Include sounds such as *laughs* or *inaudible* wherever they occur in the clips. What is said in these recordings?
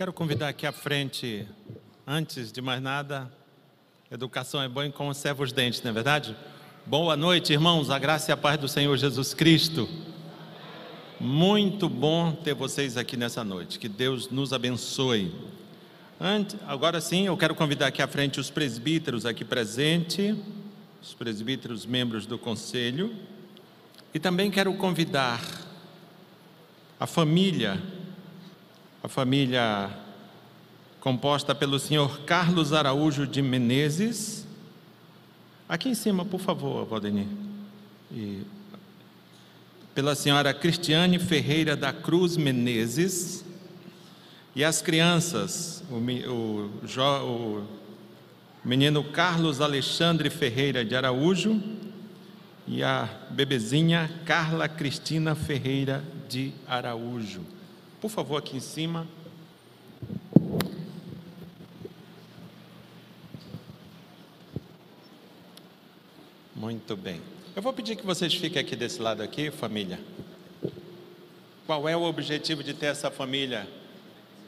Quero convidar aqui à frente, antes de mais nada, educação é boa como serva os dentes, não é verdade? Boa noite, irmãos, a graça e a paz do Senhor Jesus Cristo. Muito bom ter vocês aqui nessa noite, que Deus nos abençoe. Antes, agora sim, eu quero convidar aqui à frente os presbíteros aqui presentes, os presbíteros membros do conselho, e também quero convidar a família a família composta pelo senhor Carlos Araújo de Menezes. Aqui em cima, por favor, Valdemir. E pela senhora Cristiane Ferreira da Cruz Menezes. E as crianças, o, o, o menino Carlos Alexandre Ferreira de Araújo e a bebezinha Carla Cristina Ferreira de Araújo. Por favor, aqui em cima. Muito bem. Eu vou pedir que vocês fiquem aqui desse lado aqui, família. Qual é o objetivo de ter essa família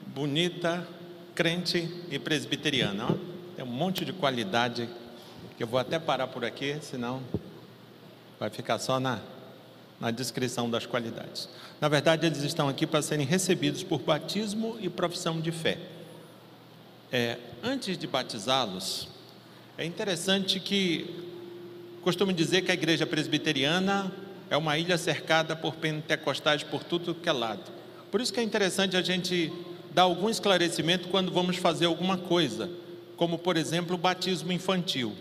bonita, crente e presbiteriana? Tem um monte de qualidade que eu vou até parar por aqui, senão vai ficar só na na descrição das qualidades. Na verdade, eles estão aqui para serem recebidos por batismo e profissão de fé. É, antes de batizá-los, é interessante que costumo dizer que a igreja presbiteriana é uma ilha cercada por pentecostais por tudo que é lado. Por isso que é interessante a gente dar algum esclarecimento quando vamos fazer alguma coisa, como por exemplo o batismo infantil.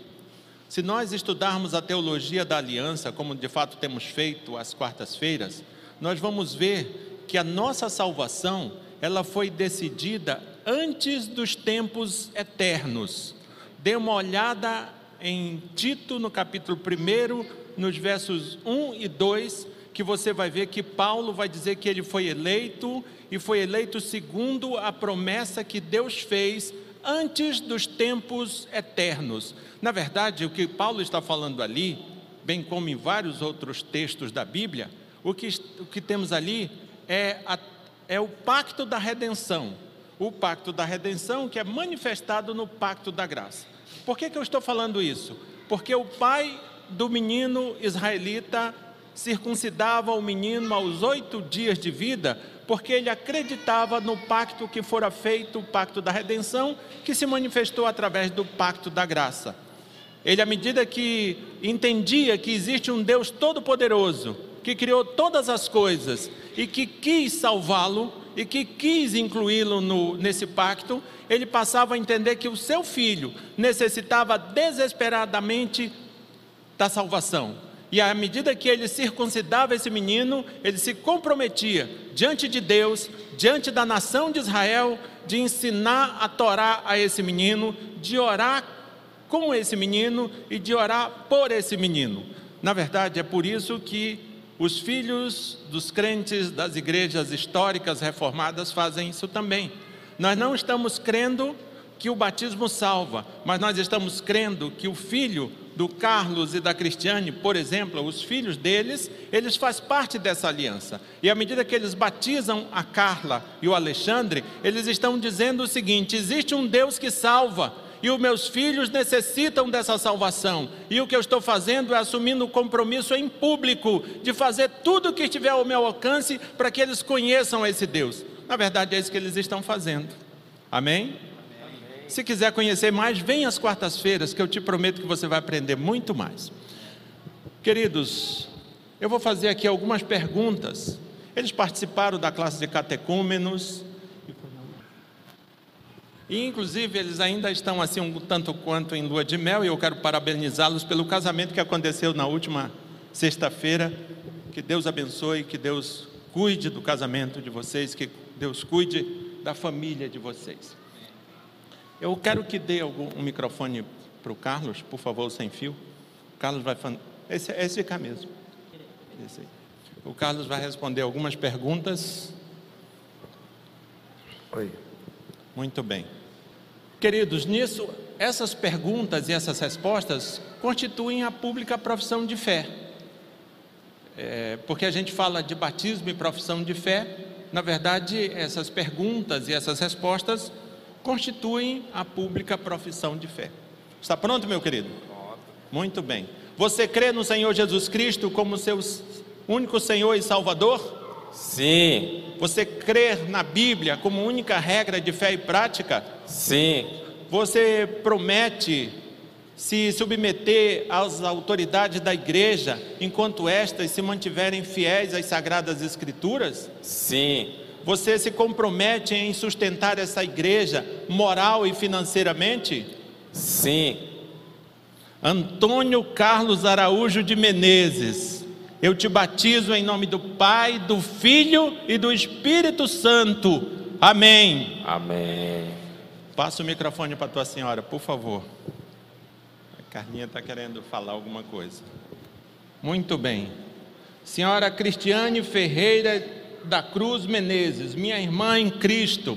Se nós estudarmos a teologia da aliança, como de fato temos feito às quartas-feiras, nós vamos ver que a nossa salvação, ela foi decidida antes dos tempos eternos. Dê uma olhada em Tito, no capítulo 1, nos versos 1 e 2, que você vai ver que Paulo vai dizer que ele foi eleito e foi eleito segundo a promessa que Deus fez antes dos tempos eternos. Na verdade, o que Paulo está falando ali, bem como em vários outros textos da Bíblia, o que, o que temos ali é, a, é o pacto da redenção. O pacto da redenção que é manifestado no pacto da graça. Por que, que eu estou falando isso? Porque o pai do menino israelita circuncidava o menino aos oito dias de vida porque ele acreditava no pacto que fora feito, o pacto da redenção, que se manifestou através do pacto da graça. Ele, à medida que entendia que existe um Deus todo-poderoso, que criou todas as coisas e que quis salvá-lo e que quis incluí-lo nesse pacto, ele passava a entender que o seu filho necessitava desesperadamente da salvação e à medida que ele circuncidava esse menino, ele se comprometia diante de Deus, diante da nação de Israel, de ensinar a Torá a esse menino, de orar com esse menino e de orar por esse menino. Na verdade, é por isso que os filhos dos crentes das igrejas históricas reformadas fazem isso também. Nós não estamos crendo que o batismo salva, mas nós estamos crendo que o filho do Carlos e da Cristiane, por exemplo, os filhos deles, eles fazem parte dessa aliança. E à medida que eles batizam a Carla e o Alexandre, eles estão dizendo o seguinte: existe um Deus que salva. E os meus filhos necessitam dessa salvação. E o que eu estou fazendo é assumindo o compromisso em público de fazer tudo o que estiver ao meu alcance para que eles conheçam esse Deus. Na verdade, é isso que eles estão fazendo. Amém? Se quiser conhecer mais, vem às quartas-feiras, que eu te prometo que você vai aprender muito mais. Queridos, eu vou fazer aqui algumas perguntas. Eles participaram da classe de catecúmenos. E, inclusive, eles ainda estão assim um tanto quanto em lua de mel, e eu quero parabenizá-los pelo casamento que aconteceu na última sexta-feira. Que Deus abençoe, que Deus cuide do casamento de vocês, que Deus cuide da família de vocês. Eu quero que dê algum, um microfone para o Carlos, por favor, sem fio. O Carlos vai. Esse, esse cá mesmo. Esse o Carlos vai responder algumas perguntas. Oi. Muito bem. Queridos, nisso, essas perguntas e essas respostas constituem a pública profissão de fé. É, porque a gente fala de batismo e profissão de fé, na verdade, essas perguntas e essas respostas constituem a pública profissão de fé. Está pronto, meu querido? Muito bem. Você crê no Senhor Jesus Cristo como seu único Senhor e Salvador? Sim. Você crê na Bíblia como única regra de fé e prática? Sim. Você promete se submeter às autoridades da igreja enquanto estas se mantiverem fiéis às sagradas escrituras? Sim. Você se compromete em sustentar essa igreja moral e financeiramente? Sim. Antônio Carlos Araújo de Menezes, eu te batizo em nome do Pai, do Filho e do Espírito Santo. Amém. Amém. Passa o microfone para tua senhora, por favor. A Carlinha está querendo falar alguma coisa. Muito bem. Senhora Cristiane Ferreira da Cruz Menezes, minha irmã em Cristo,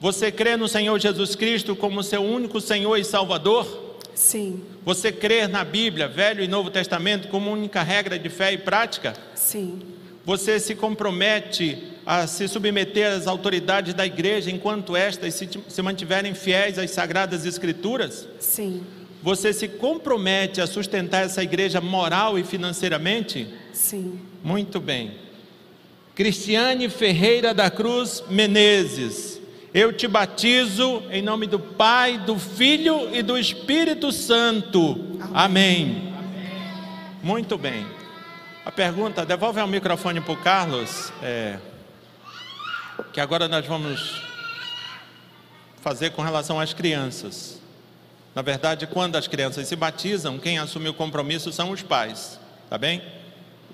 você crê no Senhor Jesus Cristo como seu único Senhor e Salvador? Sim, Você crê na Bíblia, Velho e Novo Testamento, como única regra de fé e prática? sim, Você se compromete a se submeter às autoridades da igreja enquanto estas se, se mantiverem fiéis às sagradas escrituras? sim, Você se compromete a sustentar essa igreja moral e financeiramente? sim, Muito bem. Cristiane Ferreira da Cruz Menezes, eu te batizo em nome do Pai, do Filho e do Espírito Santo. Amém. Muito bem. A pergunta, devolve o microfone para o Carlos, é, que agora nós vamos fazer com relação às crianças. Na verdade, quando as crianças se batizam, quem assume o compromisso são os pais, tá bem?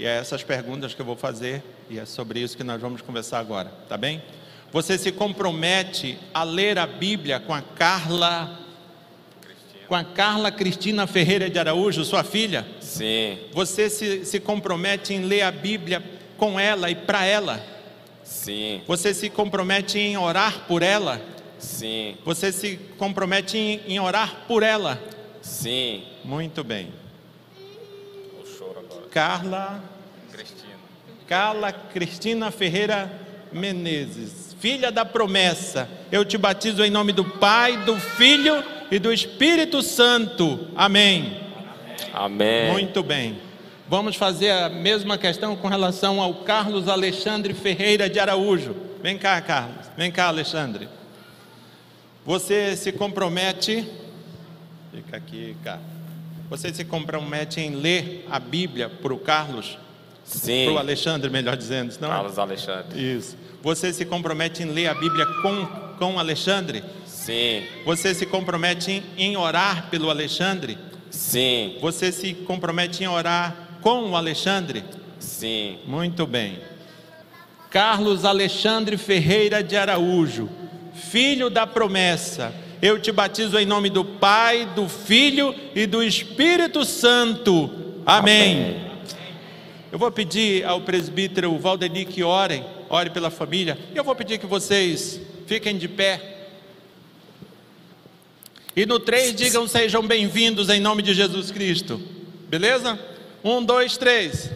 E é essas perguntas que eu vou fazer e é sobre isso que nós vamos conversar agora, tá bem? Você se compromete a ler a Bíblia com a Carla com a Carla Cristina Ferreira de Araújo, sua filha? Sim. Você se, se compromete em ler a Bíblia com ela e para ela? Sim. Você se compromete em orar por ela? Sim. Você se compromete em, em orar por ela? Sim. Muito bem. Carla Cristina. Carla Cristina Ferreira Menezes, filha da promessa, eu te batizo em nome do Pai, do Filho e do Espírito Santo. Amém. Amém. Muito bem. Vamos fazer a mesma questão com relação ao Carlos Alexandre Ferreira de Araújo. Vem cá, Carlos. Vem cá, Alexandre. Você se compromete. Fica aqui, cara. Você se compromete em ler a Bíblia para o Carlos? Sim. Para o Alexandre, melhor dizendo. Senão... Carlos Alexandre. Isso. Você se compromete em ler a Bíblia com, com Alexandre? Sim. Você se compromete em, em orar pelo Alexandre? Sim. Você se compromete em orar com o Alexandre? Sim. Muito bem. Carlos Alexandre Ferreira de Araújo, filho da promessa, eu te batizo em nome do Pai, do Filho e do Espírito Santo. Amém. Eu vou pedir ao presbítero Valdeni que orem, ore pela família. E eu vou pedir que vocês fiquem de pé. E no três digam sejam bem-vindos em nome de Jesus Cristo. Beleza? Um, dois, três.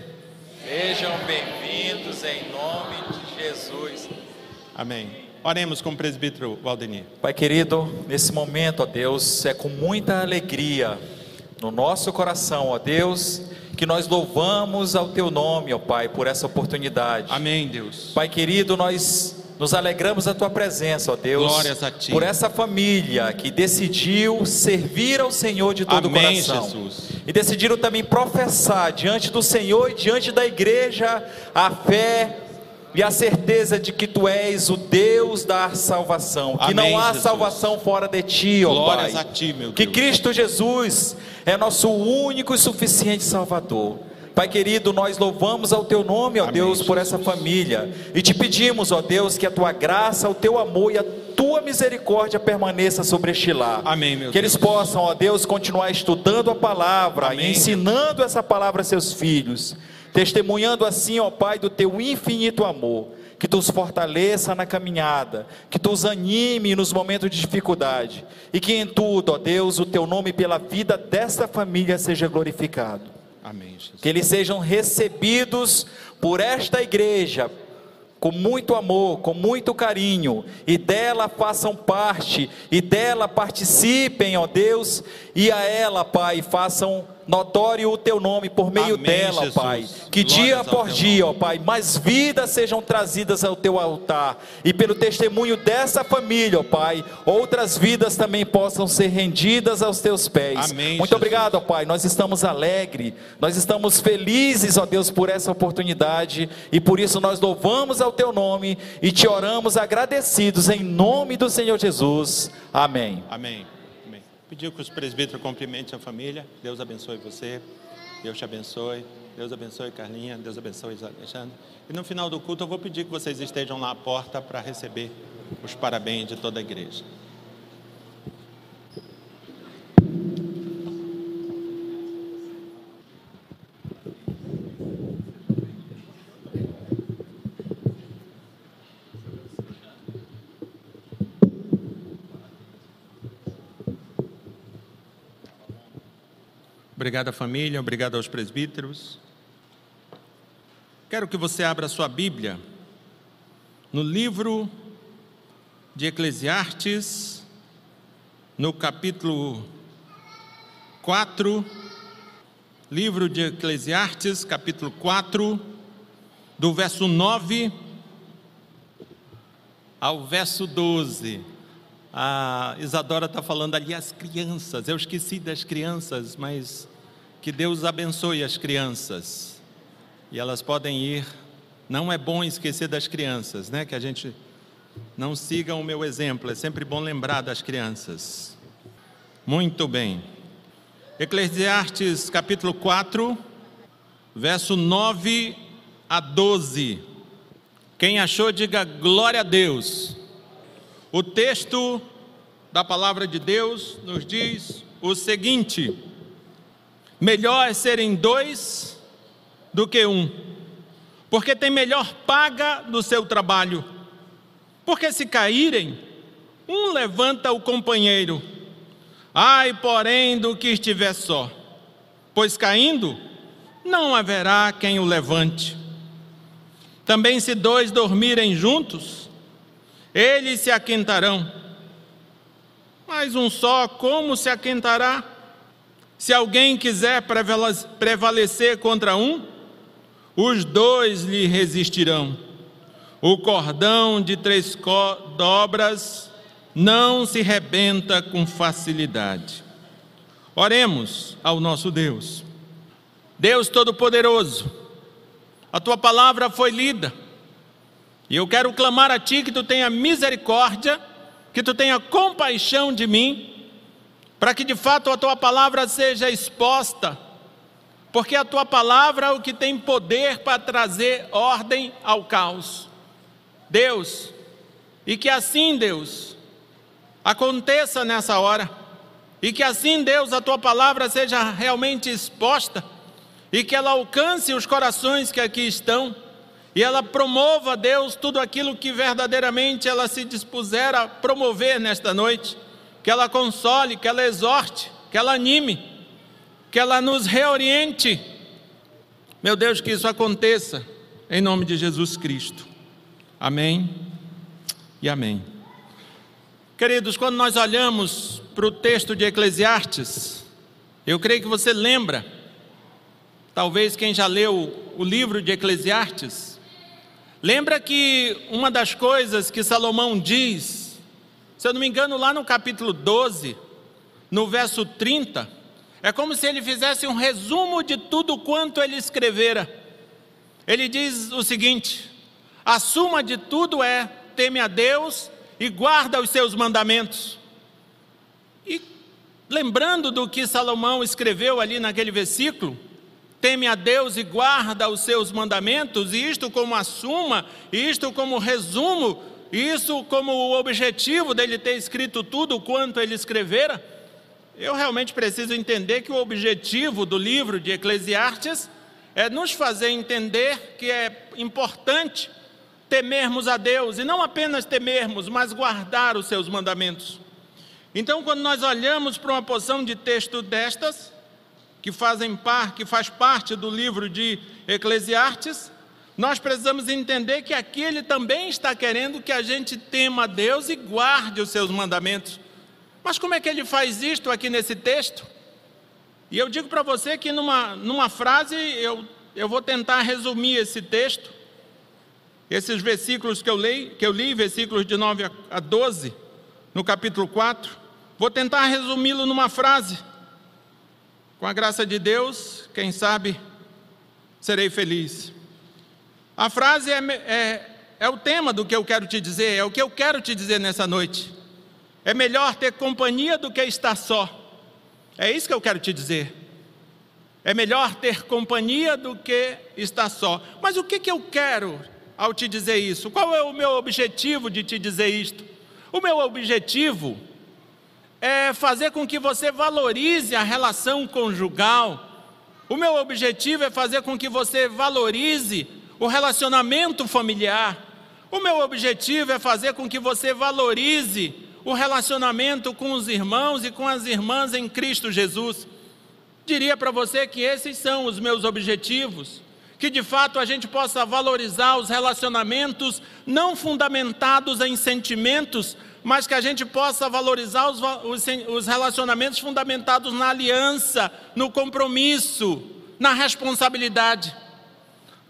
Sejam bem-vindos em nome de Jesus. Amém. Oremos com o presbítero Valdeni. Pai querido, nesse momento, ó Deus, é com muita alegria no nosso coração, ó Deus, que nós louvamos ao Teu nome, ó Pai, por essa oportunidade. Amém, Deus. Pai querido, nós nos alegramos da Tua presença, ó Deus, Glórias a Ti. por essa família que decidiu servir ao Senhor de todo o Amém, coração. Jesus. E decidiram também professar diante do Senhor e diante da igreja a fé e a certeza de que tu és o Deus da salvação, que Amém, não há Jesus. salvação fora de ti, ó Glórias Pai. a Ti, meu Que Deus. Cristo Jesus é nosso único e suficiente Salvador. Pai querido, nós louvamos ao teu nome, ó Amém, Deus, por essa família e te pedimos, ó Deus, que a tua graça, o teu amor e a tua misericórdia permaneça sobre este lar. Amém, meu Que eles Deus. possam, ó Deus, continuar estudando a palavra Amém. e ensinando essa palavra a seus filhos, testemunhando assim, ó Pai, do teu infinito amor. Que tu os fortaleça na caminhada, que tu os anime nos momentos de dificuldade, e que em tudo, ó Deus, o teu nome pela vida desta família seja glorificado. Amém, Jesus. Que eles sejam recebidos por esta igreja com muito amor, com muito carinho, e dela façam parte, e dela participem, ó Deus, e a ela, Pai, façam notório o teu nome por meio Amém, dela, Jesus. Pai. Que Glórias dia por dia, ó. Pai, mais vidas sejam trazidas ao teu altar, e pelo testemunho dessa família, ó Pai, outras vidas também possam ser rendidas aos teus pés. Amém, Muito Jesus. obrigado, ó Pai. Nós estamos alegres, nós estamos felizes, ó Deus, por essa oportunidade, e por isso nós louvamos ao teu nome e te oramos agradecidos em nome do Senhor Jesus. Amém. Amém. Pedir que os presbíteros cumprimentem a família. Deus abençoe você. Deus te abençoe. Deus abençoe Carlinha. Deus abençoe Alexandre. E no final do culto eu vou pedir que vocês estejam lá à porta para receber os parabéns de toda a igreja. Obrigado à família, obrigado aos presbíteros. Quero que você abra sua Bíblia no livro de Eclesiastes, no capítulo 4, livro de Eclesiastes, capítulo 4, do verso 9 ao verso 12. A Isadora está falando ali as crianças. Eu esqueci das crianças, mas que Deus abençoe as crianças. E elas podem ir. Não é bom esquecer das crianças, né? Que a gente não siga o meu exemplo. É sempre bom lembrar das crianças. Muito bem. Eclesiastes capítulo 4, verso 9 a 12. Quem achou, diga glória a Deus. O texto da palavra de Deus nos diz o seguinte: melhor é serem dois do que um, porque tem melhor paga do seu trabalho. Porque se caírem, um levanta o companheiro. Ai, porém, do que estiver só, pois caindo, não haverá quem o levante. Também, se dois dormirem juntos, eles se aquentarão. Mas um só, como se aquentará? Se alguém quiser prevale- prevalecer contra um, os dois lhe resistirão. O cordão de três dobras não se rebenta com facilidade. Oremos ao nosso Deus. Deus Todo-Poderoso, a tua palavra foi lida. E eu quero clamar a ti que tu tenha misericórdia, que tu tenha compaixão de mim, para que de fato a tua palavra seja exposta, porque a tua palavra é o que tem poder para trazer ordem ao caos. Deus, e que assim, Deus, aconteça nessa hora, e que assim, Deus, a tua palavra seja realmente exposta, e que ela alcance os corações que aqui estão, e ela promova, Deus, tudo aquilo que verdadeiramente ela se dispuser a promover nesta noite, que ela console, que ela exorte, que ela anime, que ela nos reoriente. Meu Deus, que isso aconteça, em nome de Jesus Cristo. Amém e amém. Queridos, quando nós olhamos para o texto de Eclesiastes, eu creio que você lembra, talvez quem já leu o livro de Eclesiastes, lembra que uma das coisas que Salomão diz, se eu não me engano, lá no capítulo 12, no verso 30, é como se ele fizesse um resumo de tudo quanto ele escrevera. Ele diz o seguinte: a suma de tudo é teme a Deus e guarda os seus mandamentos. E lembrando do que Salomão escreveu ali naquele versículo, teme a Deus e guarda os seus mandamentos, e isto como a suma, isto como resumo, isso como o objetivo dele ter escrito tudo quanto ele escrevera, eu realmente preciso entender que o objetivo do livro de Eclesiastes é nos fazer entender que é importante temermos a Deus, e não apenas temermos, mas guardar os seus mandamentos. Então, quando nós olhamos para uma porção de texto destas, que fazem parte, que faz parte do livro de Eclesiastes, nós precisamos entender que aqui ele também está querendo que a gente tema a Deus e guarde os seus mandamentos. Mas como é que ele faz isto aqui nesse texto? E eu digo para você que numa, numa frase eu, eu vou tentar resumir esse texto, esses versículos que eu, leio, que eu li, versículos de 9 a 12, no capítulo 4, vou tentar resumi-lo numa frase. Com a graça de Deus, quem sabe serei feliz. A frase é, é, é o tema do que eu quero te dizer, é o que eu quero te dizer nessa noite. É melhor ter companhia do que estar só. É isso que eu quero te dizer. É melhor ter companhia do que estar só. Mas o que, que eu quero ao te dizer isso? Qual é o meu objetivo de te dizer isto? O meu objetivo é fazer com que você valorize a relação conjugal. O meu objetivo é fazer com que você valorize o relacionamento familiar. O meu objetivo é fazer com que você valorize o relacionamento com os irmãos e com as irmãs em Cristo Jesus. Diria para você que esses são os meus objetivos, que de fato a gente possa valorizar os relacionamentos não fundamentados em sentimentos, mas que a gente possa valorizar os, os, os relacionamentos fundamentados na aliança, no compromisso, na responsabilidade.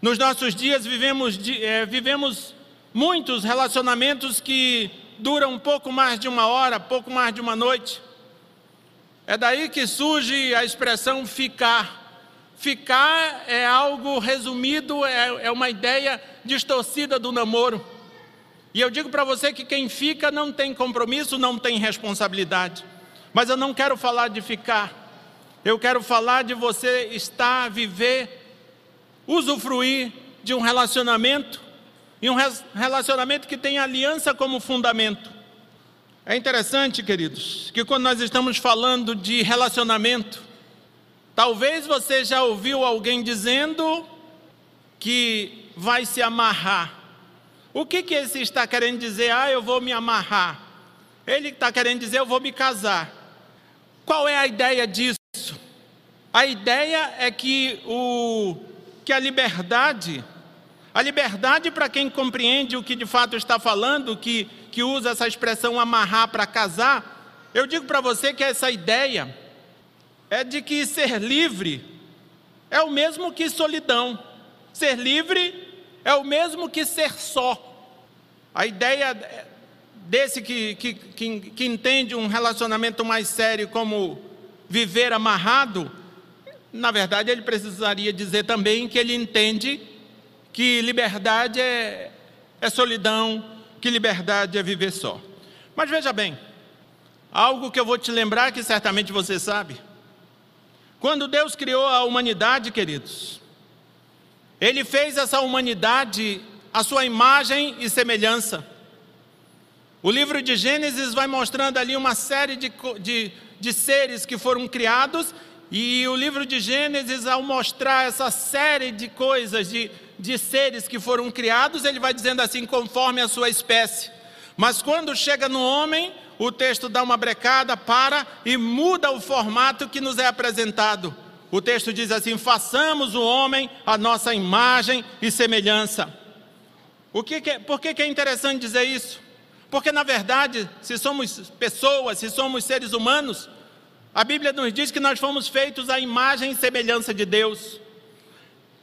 Nos nossos dias vivemos, é, vivemos muitos relacionamentos que duram um pouco mais de uma hora, pouco mais de uma noite. É daí que surge a expressão ficar. Ficar é algo resumido, é, é uma ideia distorcida do namoro. E eu digo para você que quem fica não tem compromisso, não tem responsabilidade. Mas eu não quero falar de ficar. Eu quero falar de você estar, viver usufruir de um relacionamento e um relacionamento que tem aliança como fundamento. É interessante, queridos, que quando nós estamos falando de relacionamento, talvez você já ouviu alguém dizendo que vai se amarrar. O que, que esse está querendo dizer? Ah, eu vou me amarrar. Ele está querendo dizer, eu vou me casar. Qual é a ideia disso? A ideia é que o que a liberdade, a liberdade para quem compreende o que de fato está falando, que, que usa essa expressão amarrar para casar, eu digo para você que essa ideia é de que ser livre é o mesmo que solidão. Ser livre é o mesmo que ser só. A ideia desse que, que, que, que entende um relacionamento mais sério como viver amarrado na verdade, ele precisaria dizer também que ele entende que liberdade é, é solidão, que liberdade é viver só. Mas veja bem, algo que eu vou te lembrar que certamente você sabe. Quando Deus criou a humanidade, queridos, Ele fez essa humanidade a sua imagem e semelhança. O livro de Gênesis vai mostrando ali uma série de, de, de seres que foram criados e o livro de Gênesis, ao mostrar essa série de coisas, de, de seres que foram criados, ele vai dizendo assim, conforme a sua espécie. Mas quando chega no homem, o texto dá uma brecada, para e muda o formato que nos é apresentado. O texto diz assim: façamos o homem a nossa imagem e semelhança. O que, que é, por que, que é interessante dizer isso? Porque, na verdade, se somos pessoas, se somos seres humanos, a Bíblia nos diz que nós fomos feitos à imagem e semelhança de Deus.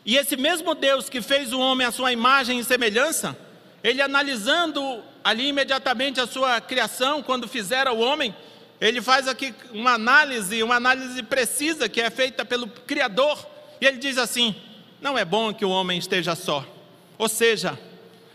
E esse mesmo Deus que fez o homem à sua imagem e semelhança, ele analisando ali imediatamente a sua criação, quando fizera o homem, ele faz aqui uma análise, uma análise precisa que é feita pelo Criador, e ele diz assim: não é bom que o homem esteja só. Ou seja,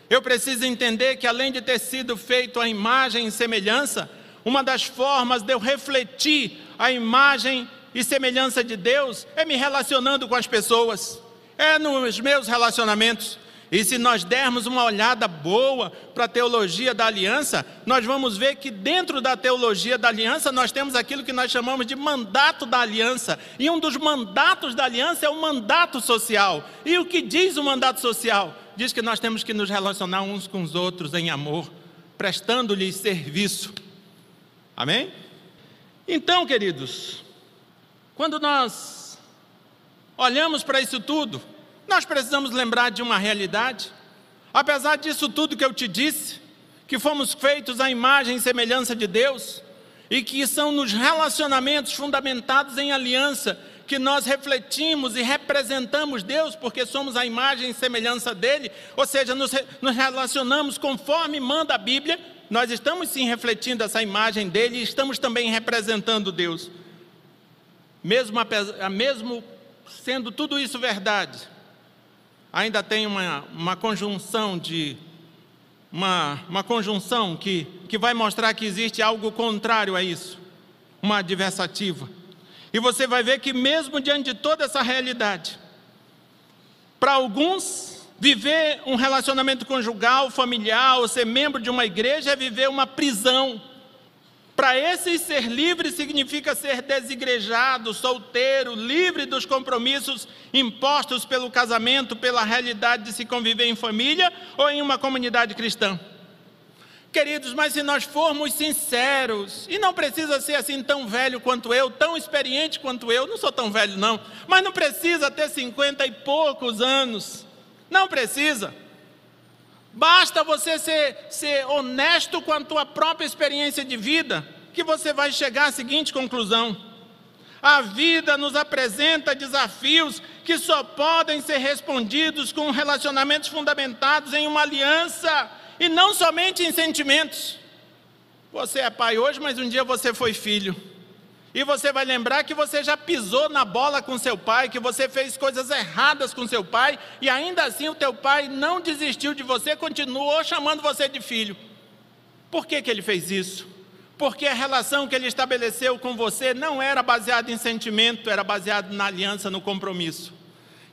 eu preciso entender que além de ter sido feito à imagem e semelhança, uma das formas de eu refletir a imagem e semelhança de Deus é me relacionando com as pessoas, é nos meus relacionamentos. E se nós dermos uma olhada boa para a teologia da aliança, nós vamos ver que dentro da teologia da aliança nós temos aquilo que nós chamamos de mandato da aliança. E um dos mandatos da aliança é o mandato social. E o que diz o mandato social? Diz que nós temos que nos relacionar uns com os outros em amor, prestando-lhes serviço. Amém? Então, queridos, quando nós olhamos para isso tudo, Nós precisamos lembrar de uma realidade. Apesar disso tudo que eu te disse, que fomos feitos à imagem e semelhança de Deus, e que são nos relacionamentos fundamentados em aliança que nós refletimos e representamos Deus, porque somos a imagem e semelhança dele, ou seja, nos, nos relacionamos conforme manda a Bíblia, nós estamos sim refletindo essa imagem dele e estamos também representando Deus. Mesmo, mesmo sendo tudo isso verdade, ainda tem uma, uma conjunção de uma, uma conjunção que, que vai mostrar que existe algo contrário a isso, uma adversativa. E você vai ver que, mesmo diante de toda essa realidade, para alguns, viver um relacionamento conjugal, familiar, ou ser membro de uma igreja é viver uma prisão. Para esses, ser livre significa ser desigrejado, solteiro, livre dos compromissos impostos pelo casamento, pela realidade de se conviver em família ou em uma comunidade cristã. Queridos, mas se nós formos sinceros, e não precisa ser assim tão velho quanto eu, tão experiente quanto eu, não sou tão velho não, mas não precisa ter cinquenta e poucos anos, não precisa. Basta você ser, ser honesto com a tua própria experiência de vida, que você vai chegar à seguinte conclusão: a vida nos apresenta desafios que só podem ser respondidos com relacionamentos fundamentados em uma aliança e não somente em sentimentos. Você é pai hoje, mas um dia você foi filho. E você vai lembrar que você já pisou na bola com seu pai, que você fez coisas erradas com seu pai, e ainda assim o teu pai não desistiu de você, continuou chamando você de filho. Por que, que ele fez isso? Porque a relação que ele estabeleceu com você não era baseada em sentimento, era baseada na aliança, no compromisso.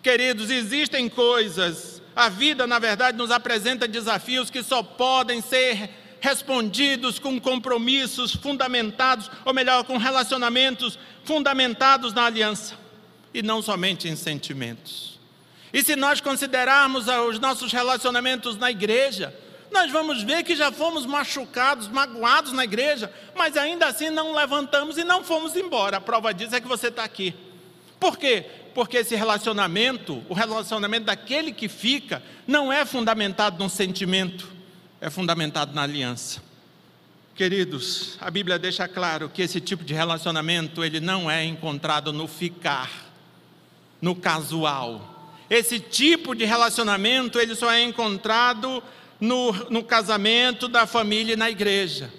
Queridos, existem coisas, a vida, na verdade, nos apresenta desafios que só podem ser respondidos com compromissos fundamentados, ou melhor, com relacionamentos fundamentados na aliança, e não somente em sentimentos. E se nós considerarmos os nossos relacionamentos na igreja, nós vamos ver que já fomos machucados, magoados na igreja, mas ainda assim não levantamos e não fomos embora. A prova disso é que você está aqui. Por quê? Porque esse relacionamento, o relacionamento daquele que fica, não é fundamentado num sentimento, é fundamentado na aliança. Queridos, a Bíblia deixa claro que esse tipo de relacionamento ele não é encontrado no ficar, no casual. Esse tipo de relacionamento ele só é encontrado no, no casamento, da família e na igreja.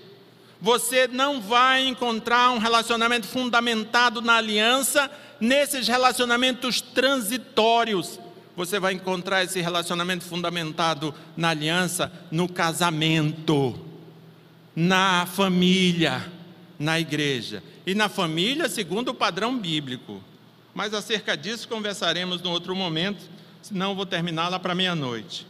Você não vai encontrar um relacionamento fundamentado na aliança nesses relacionamentos transitórios você vai encontrar esse relacionamento fundamentado na aliança, no casamento, na família, na igreja. E na família, segundo o padrão bíblico. Mas acerca disso conversaremos no outro momento, senão vou terminar lá para meia-noite.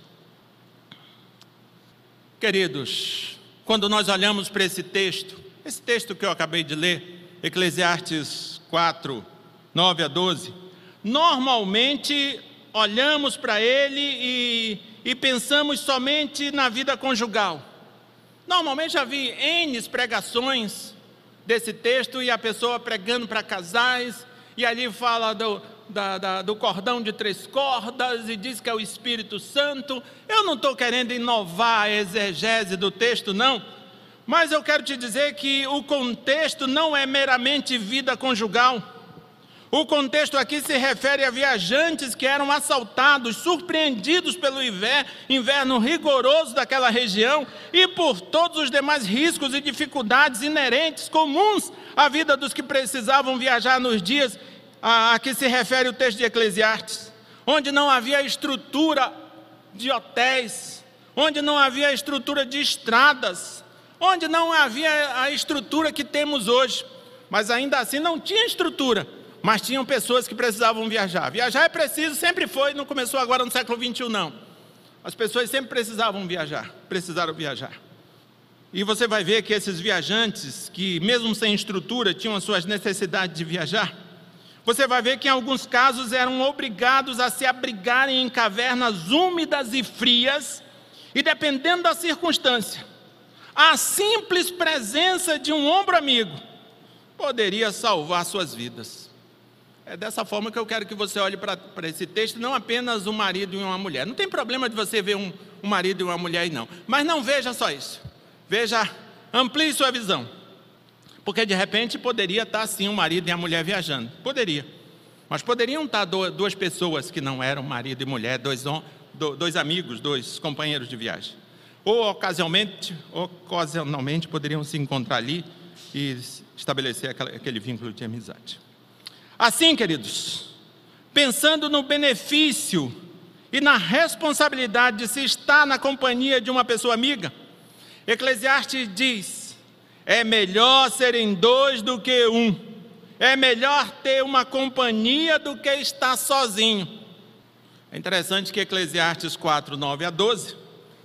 Queridos, quando nós olhamos para esse texto, esse texto que eu acabei de ler, Eclesiastes 4, 9 a 12, normalmente olhamos para ele e, e pensamos somente na vida conjugal. Normalmente já vi N pregações desse texto e a pessoa pregando para casais, e ali fala do, da, da, do cordão de três cordas e diz que é o Espírito Santo. Eu não estou querendo inovar a exegese do texto, não, mas eu quero te dizer que o contexto não é meramente vida conjugal. O contexto aqui se refere a viajantes que eram assaltados, surpreendidos pelo inverno rigoroso daquela região e por todos os demais riscos e dificuldades inerentes, comuns à vida dos que precisavam viajar nos dias a, que se refere o texto de Eclesiastes, onde não havia estrutura de hotéis, onde não havia estrutura de estradas, onde não havia a estrutura que temos hoje, mas ainda assim não tinha estrutura mas tinham pessoas que precisavam viajar. Viajar é preciso, sempre foi, não começou agora no século 21 não. As pessoas sempre precisavam viajar, precisaram viajar. E você vai ver que esses viajantes, que mesmo sem estrutura tinham as suas necessidades de viajar, você vai ver que em alguns casos eram obrigados a se abrigarem em cavernas úmidas e frias, e dependendo da circunstância, a simples presença de um ombro amigo poderia salvar suas vidas. É dessa forma que eu quero que você olhe para esse texto, não apenas um marido e uma mulher. Não tem problema de você ver um, um marido e uma mulher aí, não. Mas não veja só isso. Veja, amplie sua visão. Porque de repente poderia estar sim um marido e a mulher viajando. Poderia. Mas poderiam estar duas pessoas que não eram marido e mulher, dois, dois amigos, dois companheiros de viagem. Ou ocasionalmente, ocasionalmente poderiam se encontrar ali e estabelecer aquele vínculo de amizade. Assim, queridos, pensando no benefício e na responsabilidade de se estar na companhia de uma pessoa amiga, Eclesiastes diz: é melhor serem dois do que um, é melhor ter uma companhia do que estar sozinho. É interessante que Eclesiastes 4, 9 a 12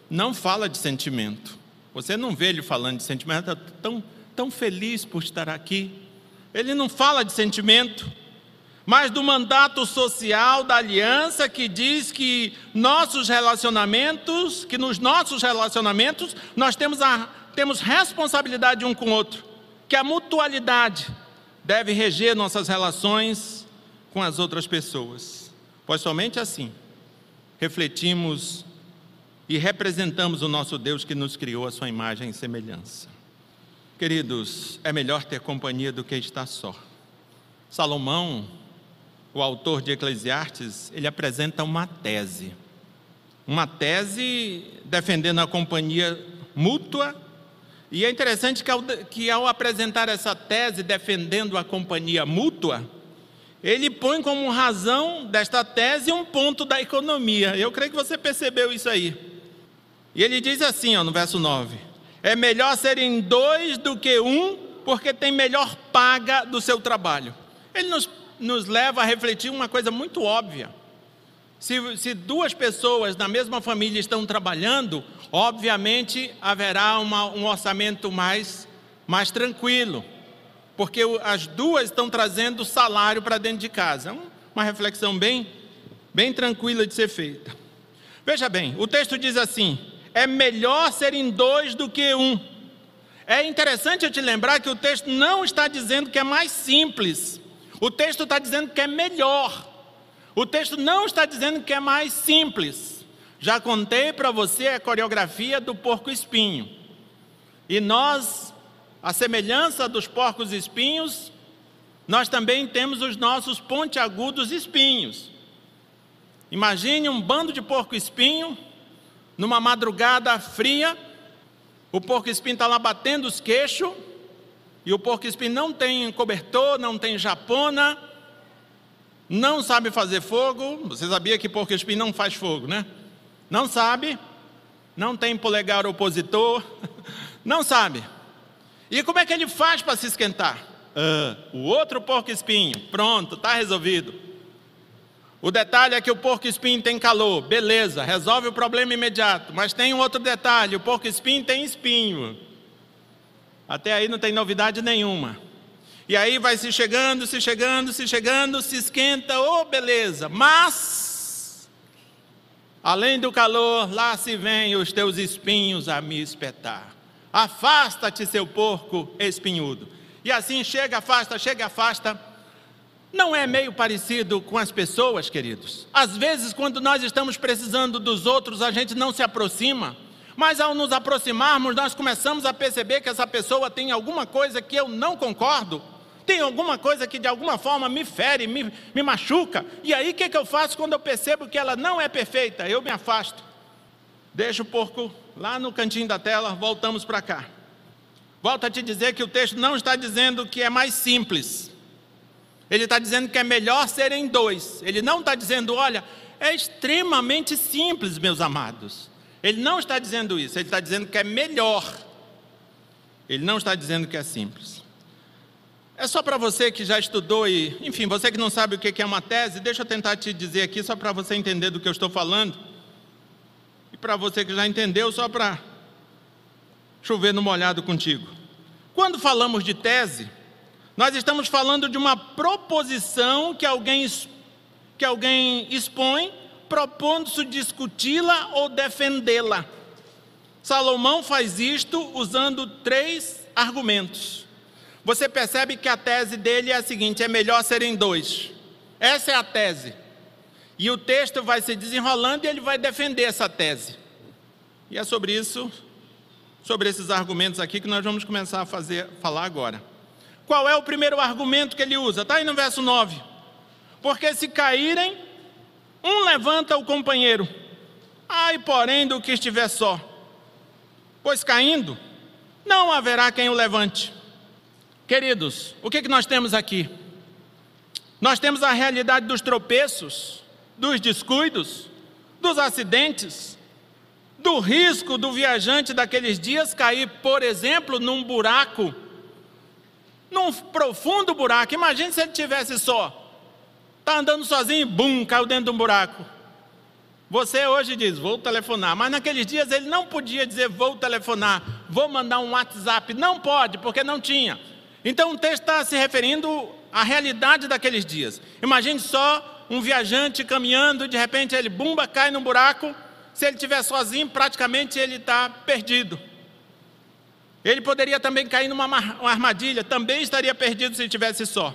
não fala de sentimento. Você não vê ele falando de sentimento, está tão, tão feliz por estar aqui. Ele não fala de sentimento mas do mandato social da aliança que diz que nossos relacionamentos, que nos nossos relacionamentos nós temos a temos responsabilidade um com o outro, que a mutualidade deve reger nossas relações com as outras pessoas. Pois somente assim refletimos e representamos o nosso Deus que nos criou a sua imagem e semelhança. Queridos, é melhor ter companhia do que estar só. Salomão o autor de Eclesiastes, ele apresenta uma tese. Uma tese defendendo a companhia mútua. E é interessante que ao, que ao apresentar essa tese defendendo a companhia mútua, ele põe como razão desta tese um ponto da economia. Eu creio que você percebeu isso aí. E ele diz assim, ó, no verso 9: É melhor serem dois do que um, porque tem melhor paga do seu trabalho. Ele nos nos leva a refletir uma coisa muito óbvia. Se, se, duas pessoas na mesma família estão trabalhando, obviamente haverá uma, um orçamento mais, mais tranquilo, porque as duas estão trazendo salário para dentro de casa. É uma reflexão bem, bem tranquila de ser feita. Veja bem, o texto diz assim: é melhor serem dois do que um. É interessante eu te lembrar que o texto não está dizendo que é mais simples. O texto está dizendo que é melhor. O texto não está dizendo que é mais simples. Já contei para você a coreografia do porco espinho. E nós, a semelhança dos porcos espinhos, nós também temos os nossos pontiagudos espinhos. Imagine um bando de porco espinho numa madrugada fria. O porco espinho está lá batendo os queixos e o porco-espinho não tem cobertor, não tem japona, não sabe fazer fogo. Você sabia que porco-espinho não faz fogo, né? Não sabe, não tem polegar opositor, *laughs* não sabe. E como é que ele faz para se esquentar? Ah, o outro porco-espinho, pronto, está resolvido. O detalhe é que o porco-espinho tem calor, beleza, resolve o problema imediato. Mas tem um outro detalhe: o porco-espinho tem espinho. Até aí não tem novidade nenhuma. E aí vai se chegando, se chegando, se chegando, se esquenta, oh beleza. Mas, além do calor, lá se vem os teus espinhos a me espetar. Afasta-te, seu porco espinhudo. E assim chega, afasta, chega, afasta. Não é meio parecido com as pessoas, queridos? Às vezes, quando nós estamos precisando dos outros, a gente não se aproxima mas ao nos aproximarmos, nós começamos a perceber que essa pessoa tem alguma coisa que eu não concordo, tem alguma coisa que de alguma forma me fere, me, me machuca. E aí o que, que eu faço quando eu percebo que ela não é perfeita? Eu me afasto. Deixo o porco lá no cantinho da tela, voltamos para cá. Volto a te dizer que o texto não está dizendo que é mais simples. Ele está dizendo que é melhor serem dois. Ele não está dizendo, olha, é extremamente simples, meus amados. Ele não está dizendo isso, ele está dizendo que é melhor. Ele não está dizendo que é simples. É só para você que já estudou e, enfim, você que não sabe o que é uma tese, deixa eu tentar te dizer aqui, só para você entender do que eu estou falando. E para você que já entendeu, só para chover no molhado contigo. Quando falamos de tese, nós estamos falando de uma proposição que alguém, que alguém expõe propondo-se discuti-la ou defendê-la. Salomão faz isto usando três argumentos. Você percebe que a tese dele é a seguinte: é melhor serem dois. Essa é a tese. E o texto vai se desenrolando e ele vai defender essa tese. E é sobre isso, sobre esses argumentos aqui que nós vamos começar a fazer, falar agora. Qual é o primeiro argumento que ele usa? Está aí no verso 9. Porque se caírem, um levanta o companheiro. Ai, porém, do que estiver só. Pois caindo, não haverá quem o levante. Queridos, o que, que nós temos aqui? Nós temos a realidade dos tropeços, dos descuidos, dos acidentes, do risco do viajante daqueles dias cair, por exemplo, num buraco, num profundo buraco. Imagine se ele tivesse só, está andando sozinho, bum, caiu dentro de um buraco. Você hoje diz, vou telefonar, mas naqueles dias ele não podia dizer, vou telefonar, vou mandar um WhatsApp. Não pode, porque não tinha. Então o texto está se referindo à realidade daqueles dias. Imagine só um viajante caminhando, de repente ele bumba, cai num buraco. Se ele estiver sozinho, praticamente ele está perdido. Ele poderia também cair numa armadilha, também estaria perdido se estivesse só.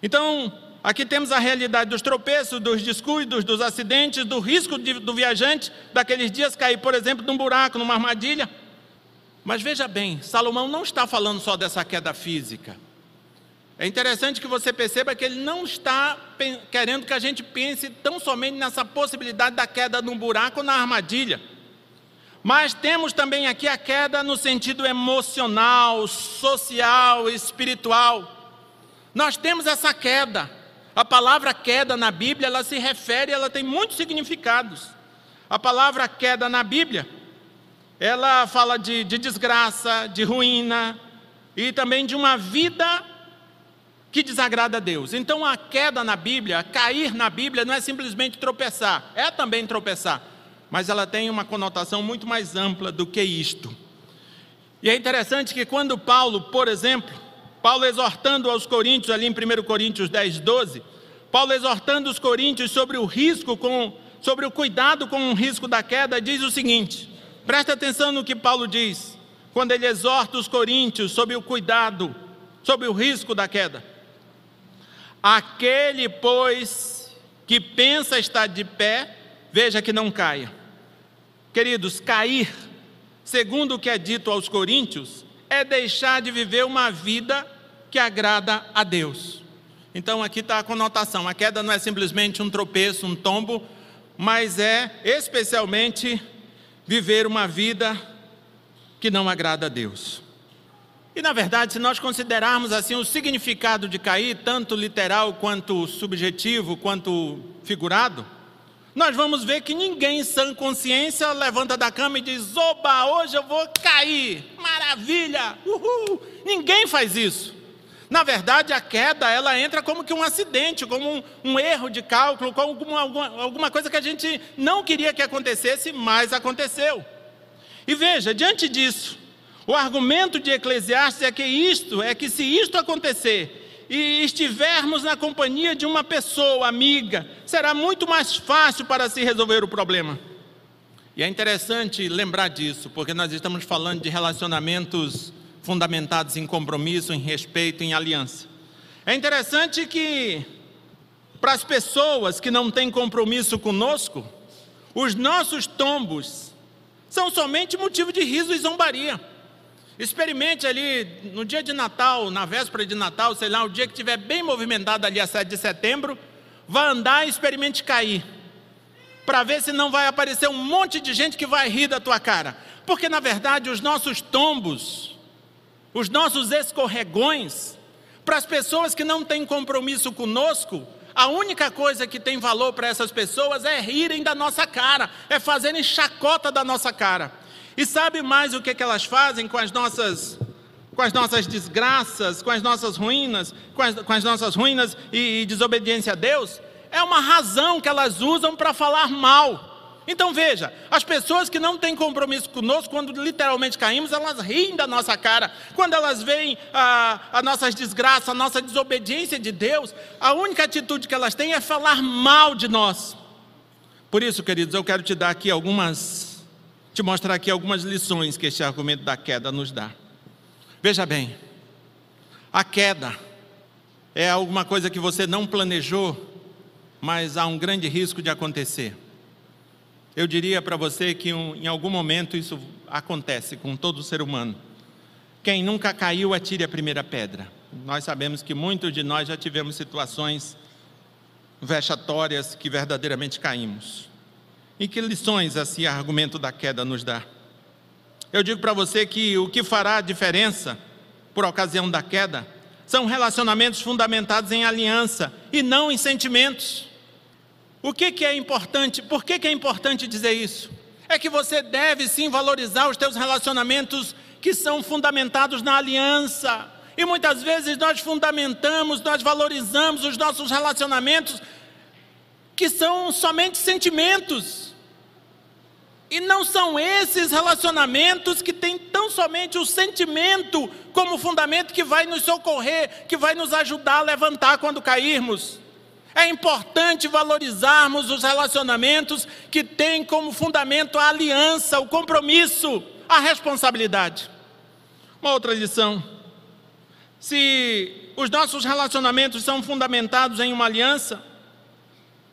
Então, Aqui temos a realidade dos tropeços, dos descuidos, dos acidentes, do risco de, do viajante daqueles dias cair, por exemplo, num buraco, numa armadilha. Mas veja bem, Salomão não está falando só dessa queda física. É interessante que você perceba que ele não está querendo que a gente pense tão somente nessa possibilidade da queda num buraco ou na armadilha. Mas temos também aqui a queda no sentido emocional, social, espiritual. Nós temos essa queda. A palavra queda na Bíblia, ela se refere, ela tem muitos significados. A palavra queda na Bíblia, ela fala de, de desgraça, de ruína e também de uma vida que desagrada a Deus. Então a queda na Bíblia, cair na Bíblia, não é simplesmente tropeçar, é também tropeçar, mas ela tem uma conotação muito mais ampla do que isto. E é interessante que quando Paulo, por exemplo, Paulo exortando aos coríntios, ali em 1 Coríntios 10, 12, Paulo exortando os coríntios sobre o risco, com, sobre o cuidado com o risco da queda, diz o seguinte: preste atenção no que Paulo diz, quando ele exorta os coríntios sobre o cuidado, sobre o risco da queda. Aquele, pois, que pensa estar de pé, veja que não caia. Queridos, cair, segundo o que é dito aos coríntios, é deixar de viver uma vida que agrada a Deus. Então aqui está a conotação: a queda não é simplesmente um tropeço, um tombo, mas é especialmente viver uma vida que não agrada a Deus. E na verdade, se nós considerarmos assim o significado de cair, tanto literal quanto subjetivo, quanto figurado, nós vamos ver que ninguém em sã consciência levanta da cama e diz: Oba, hoje eu vou cair, maravilha, uhul. Ninguém faz isso. Na verdade, a queda ela entra como que um acidente, como um, um erro de cálculo, como alguma, alguma, alguma coisa que a gente não queria que acontecesse, mas aconteceu. E veja, diante disso, o argumento de Eclesiastes é que isto, é que se isto acontecer, e estivermos na companhia de uma pessoa amiga, será muito mais fácil para se resolver o problema. E é interessante lembrar disso, porque nós estamos falando de relacionamentos fundamentados em compromisso, em respeito, em aliança. É interessante que, para as pessoas que não têm compromisso conosco, os nossos tombos são somente motivo de riso e zombaria. Experimente ali no dia de Natal, na véspera de Natal, sei lá, o dia que estiver bem movimentado ali a 7 de setembro, vá andar e experimente cair. Para ver se não vai aparecer um monte de gente que vai rir da tua cara. Porque na verdade os nossos tombos, os nossos escorregões, para as pessoas que não têm compromisso conosco, a única coisa que tem valor para essas pessoas é rirem da nossa cara, é fazerem chacota da nossa cara. E sabe mais o que, que elas fazem com as nossas com as nossas desgraças, com as nossas ruínas, com as, com as nossas ruínas e, e desobediência a Deus? É uma razão que elas usam para falar mal. Então veja, as pessoas que não têm compromisso conosco, quando literalmente caímos, elas riem da nossa cara. Quando elas veem a, a nossas desgraças, a nossa desobediência de Deus, a única atitude que elas têm é falar mal de nós. Por isso, queridos, eu quero te dar aqui algumas te mostrar aqui algumas lições que este argumento da queda nos dá. Veja bem, a queda é alguma coisa que você não planejou mas há um grande risco de acontecer. Eu diria para você que um, em algum momento isso acontece com todo ser humano. Quem nunca caiu, atire a primeira pedra. Nós sabemos que muitos de nós já tivemos situações vexatórias que verdadeiramente caímos. E que lições esse argumento da queda nos dá? Eu digo para você que o que fará diferença por ocasião da queda são relacionamentos fundamentados em aliança e não em sentimentos. O que, que é importante? Por que, que é importante dizer isso? É que você deve sim valorizar os teus relacionamentos que são fundamentados na aliança. E muitas vezes nós fundamentamos, nós valorizamos os nossos relacionamentos que são somente sentimentos. E não são esses relacionamentos que têm tão somente o sentimento como fundamento que vai nos socorrer, que vai nos ajudar a levantar quando cairmos. É importante valorizarmos os relacionamentos que têm como fundamento a aliança, o compromisso, a responsabilidade. Uma outra lição: se os nossos relacionamentos são fundamentados em uma aliança,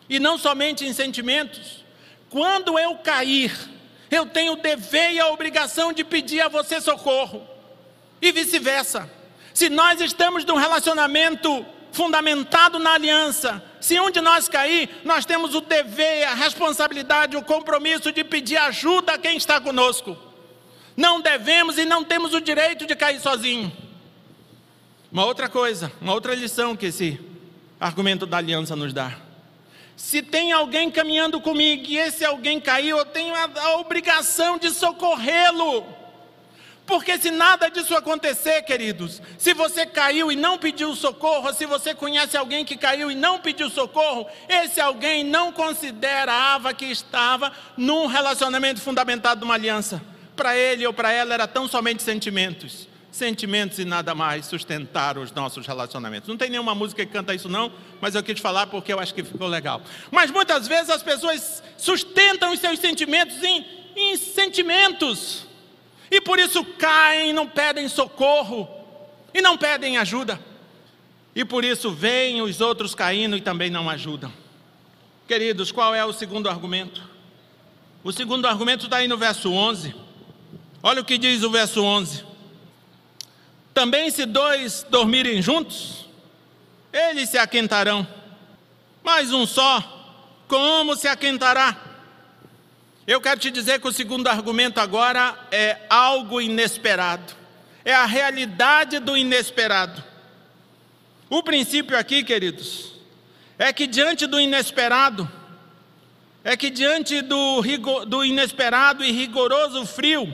e não somente em sentimentos, quando eu cair, eu tenho o dever e a obrigação de pedir a você socorro, e vice-versa. Se nós estamos num relacionamento fundamentado na aliança, se um de nós cair, nós temos o dever, a responsabilidade, o compromisso de pedir ajuda a quem está conosco. Não devemos e não temos o direito de cair sozinho. Uma outra coisa, uma outra lição que esse argumento da aliança nos dá. Se tem alguém caminhando comigo e esse alguém caiu, eu tenho a, a obrigação de socorrê-lo. Porque se nada disso acontecer, queridos, se você caiu e não pediu socorro, se você conhece alguém que caiu e não pediu socorro, esse alguém não considerava que estava num relacionamento fundamentado numa aliança. Para ele ou para ela era tão somente sentimentos sentimentos e nada mais sustentaram os nossos relacionamentos. Não tem nenhuma música que canta isso não, mas eu quis falar porque eu acho que ficou legal. Mas muitas vezes as pessoas sustentam os seus sentimentos em, em sentimentos. E por isso caem, não pedem socorro e não pedem ajuda. E por isso vêm os outros caindo e também não ajudam. Queridos, qual é o segundo argumento? O segundo argumento está aí no verso 11. Olha o que diz o verso 11. Também, se dois dormirem juntos, eles se aquentarão. Mas um só, como se aquentará? Eu quero te dizer que o segundo argumento agora é algo inesperado. É a realidade do inesperado. O princípio aqui, queridos, é que diante do inesperado, é que diante do, do inesperado e rigoroso frio,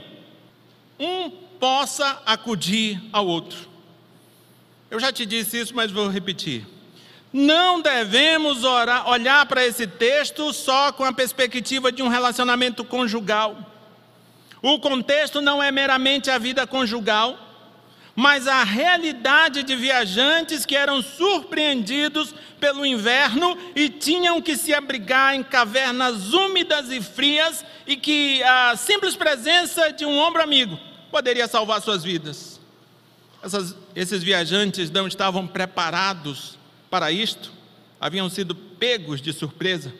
um possa acudir ao outro. Eu já te disse isso, mas vou repetir. Não devemos orar, olhar para esse texto só com a perspectiva de um relacionamento conjugal. O contexto não é meramente a vida conjugal, mas a realidade de viajantes que eram surpreendidos pelo inverno e tinham que se abrigar em cavernas úmidas e frias, e que a simples presença de um ombro amigo poderia salvar suas vidas. Essas, esses viajantes não estavam preparados para isto, haviam sido pegos de surpresa,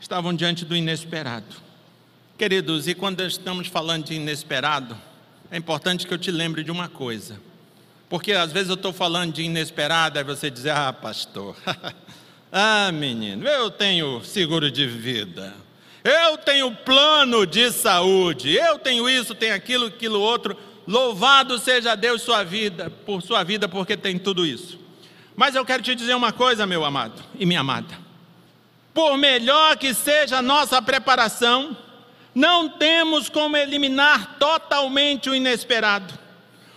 estavam diante do inesperado. Queridos, e quando estamos falando de inesperado, é importante que eu te lembre de uma coisa. Porque às vezes eu estou falando de inesperado, aí você diz, ah, pastor, *laughs* ah, menino, eu tenho seguro de vida. Eu tenho plano de saúde, eu tenho isso, tenho aquilo, aquilo outro. Louvado seja Deus sua vida, por sua vida, porque tem tudo isso. Mas eu quero te dizer uma coisa, meu amado e minha amada. Por melhor que seja a nossa preparação, não temos como eliminar totalmente o inesperado.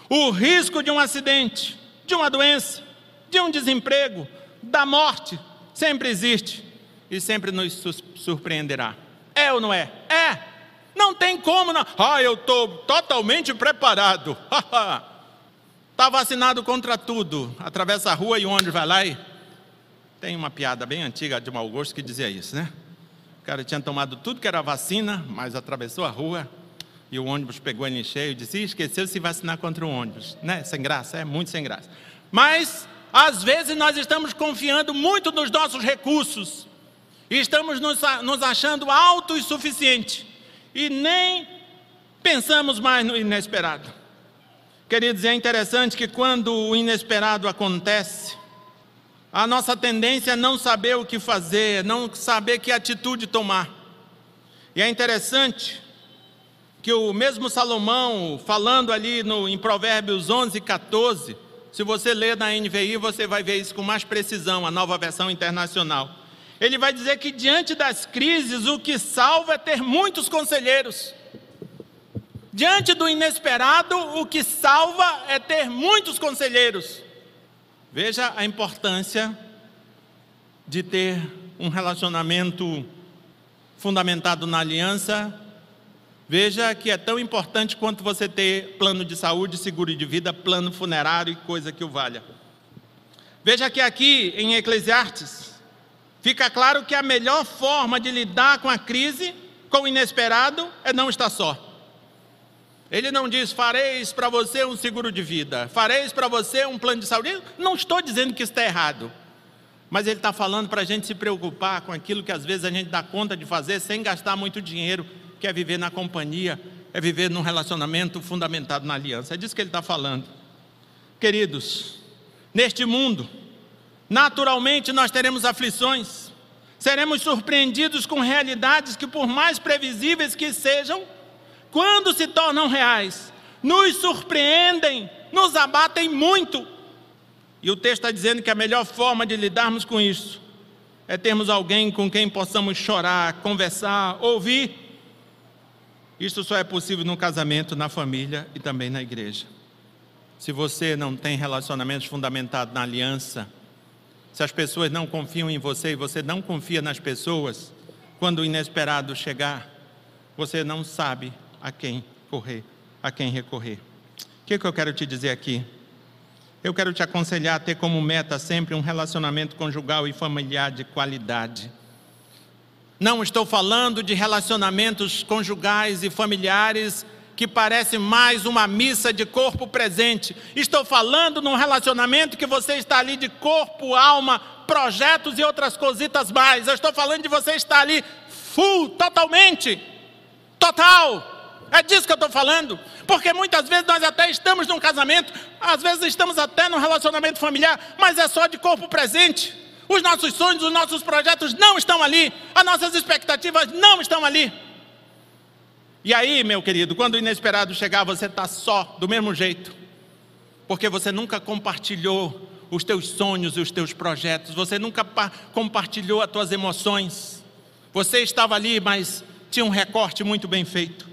O risco de um acidente, de uma doença, de um desemprego, da morte, sempre existe e sempre nos surpreenderá. É ou não é? É. Não tem como não. Ah, eu estou totalmente preparado. Está *laughs* vacinado contra tudo. Atravessa a rua e onde vai lá e. Tem uma piada bem antiga de mau gosto que dizia isso, né? O cara tinha tomado tudo que era vacina, mas atravessou a rua e o ônibus pegou ele em cheio e disse: esqueceu de se vacinar contra o ônibus. Né? Sem graça, é muito sem graça. Mas, às vezes, nós estamos confiando muito nos nossos recursos E estamos nos, nos achando suficiente. E nem pensamos mais no inesperado. Queridos, é interessante que quando o inesperado acontece, a nossa tendência é não saber o que fazer, não saber que atitude tomar. E é interessante que o mesmo Salomão, falando ali no, em Provérbios 11, 14, se você ler na NVI, você vai ver isso com mais precisão, a nova versão internacional. Ele vai dizer que diante das crises, o que salva é ter muitos conselheiros. Diante do inesperado, o que salva é ter muitos conselheiros. Veja a importância de ter um relacionamento fundamentado na aliança. Veja que é tão importante quanto você ter plano de saúde, seguro de vida, plano funerário e coisa que o valha. Veja que aqui em Eclesiastes fica claro que a melhor forma de lidar com a crise, com o inesperado, é não estar só. Ele não diz, fareis para você um seguro de vida, fareis para você um plano de saúde. Não estou dizendo que está errado, mas ele está falando para a gente se preocupar com aquilo que às vezes a gente dá conta de fazer sem gastar muito dinheiro, que é viver na companhia, é viver num relacionamento fundamentado na aliança. É disso que ele está falando. Queridos, neste mundo, naturalmente nós teremos aflições, seremos surpreendidos com realidades que, por mais previsíveis que sejam, quando se tornam reais, nos surpreendem, nos abatem muito. E o texto está dizendo que a melhor forma de lidarmos com isso é termos alguém com quem possamos chorar, conversar, ouvir. Isso só é possível no casamento, na família e também na igreja. Se você não tem relacionamentos fundamentados na aliança, se as pessoas não confiam em você e você não confia nas pessoas, quando o inesperado chegar, você não sabe a quem correr, a quem recorrer. O que, que eu quero te dizer aqui? Eu quero te aconselhar a ter como meta sempre um relacionamento conjugal e familiar de qualidade. Não estou falando de relacionamentos conjugais e familiares que parece mais uma missa de corpo presente. Estou falando num relacionamento que você está ali de corpo, alma, projetos e outras cositas mais. Eu estou falando de você estar ali full, totalmente, total. É disso que eu estou falando. Porque muitas vezes nós até estamos num casamento, às vezes estamos até num relacionamento familiar, mas é só de corpo presente. Os nossos sonhos, os nossos projetos não estão ali, as nossas expectativas não estão ali. E aí, meu querido, quando o inesperado chegar, você está só, do mesmo jeito, porque você nunca compartilhou os teus sonhos e os teus projetos, você nunca compartilhou as tuas emoções. Você estava ali, mas tinha um recorte muito bem feito.